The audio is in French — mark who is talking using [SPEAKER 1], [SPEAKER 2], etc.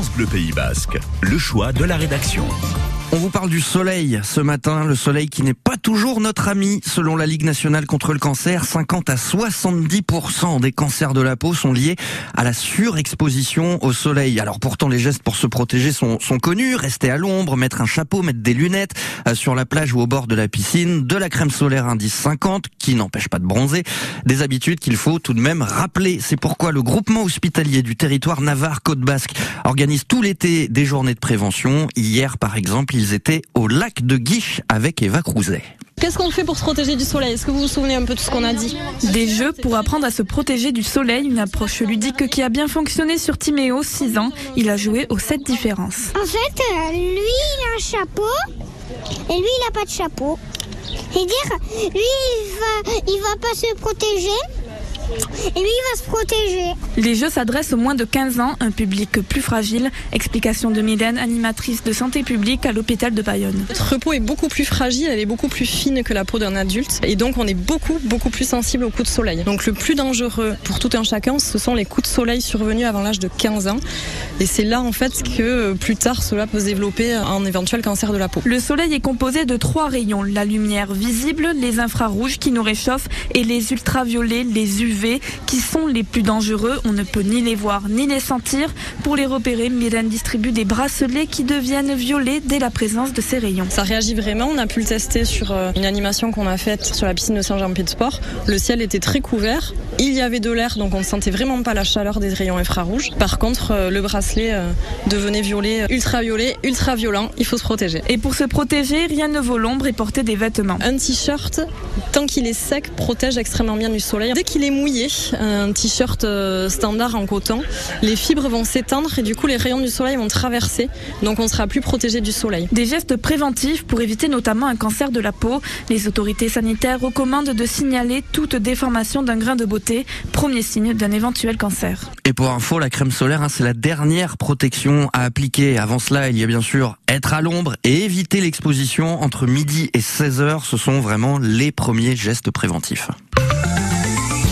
[SPEAKER 1] France Bleu Pays Basque, le choix de la rédaction.
[SPEAKER 2] On vous parle du soleil ce matin, le soleil qui n'est pas toujours notre ami. Selon la Ligue nationale contre le cancer, 50 à 70% des cancers de la peau sont liés à la surexposition au soleil. Alors pourtant, les gestes pour se protéger sont, connus. Rester à l'ombre, mettre un chapeau, mettre des lunettes euh, sur la plage ou au bord de la piscine, de la crème solaire indice 50 qui n'empêche pas de bronzer. Des habitudes qu'il faut tout de même rappeler. C'est pourquoi le groupement hospitalier du territoire Navarre-Côte Basque organise tout l'été des journées de prévention. Hier, par exemple, ils étaient au lac de Guiche avec Eva Crouzet.
[SPEAKER 3] Qu'est-ce qu'on fait pour se protéger du soleil? Est-ce que vous vous souvenez un peu de ce qu'on a dit?
[SPEAKER 4] Des jeux pour apprendre à se protéger du soleil, une approche ludique qui a bien fonctionné sur Timéo, 6 ans. Il a joué aux 7 différences.
[SPEAKER 5] En fait, euh, lui, il a un chapeau et lui, il n'a pas de chapeau. C'est-à-dire, lui, il va, il va pas se protéger et lui, il va se protéger.
[SPEAKER 4] Les jeux s'adressent aux moins de 15 ans, un public plus fragile. Explication de Mylène, animatrice de santé publique à l'hôpital de Bayonne.
[SPEAKER 3] Notre peau est beaucoup plus fragile, elle est beaucoup plus fine que la peau d'un adulte. Et donc, on est beaucoup, beaucoup plus sensible aux coups de soleil. Donc, le plus dangereux pour tout un chacun, ce sont les coups de soleil survenus avant l'âge de 15 ans. Et c'est là, en fait, que plus tard, cela peut se développer un éventuel cancer de la peau.
[SPEAKER 4] Le soleil est composé de trois rayons. La lumière visible, les infrarouges qui nous réchauffent et les ultraviolets, les UV qui sont les plus dangereux. On ne peut ni les voir ni les sentir. Pour les repérer, Mylène distribue des bracelets qui deviennent violets dès la présence de ces rayons.
[SPEAKER 3] Ça réagit vraiment. On a pu le tester sur euh, une animation qu'on a faite sur la piscine de Saint-Jean-Pied de Sport. Le ciel était très couvert. Il y avait de l'air, donc on ne sentait vraiment pas la chaleur des rayons infrarouges. Par contre, euh, le bracelet euh, devenait violet, ultraviolet, ultra-violent. Il faut se protéger.
[SPEAKER 4] Et pour se protéger, rien ne vaut l'ombre et porter des vêtements.
[SPEAKER 3] Un t-shirt, tant qu'il est sec, protège extrêmement bien du soleil. Dès qu'il est mouillé, un t-shirt euh, standard en coton, les fibres vont s'étendre et du coup les rayons du soleil vont traverser, donc on sera plus protégé du soleil.
[SPEAKER 4] Des gestes préventifs pour éviter notamment un cancer de la peau. Les autorités sanitaires recommandent de signaler toute déformation d'un grain de beauté, premier signe d'un éventuel cancer.
[SPEAKER 2] Et pour info, la crème solaire, hein, c'est la dernière protection à appliquer. Avant cela, il y a bien sûr être à l'ombre et éviter l'exposition entre midi et 16 heures. Ce sont vraiment les premiers gestes préventifs.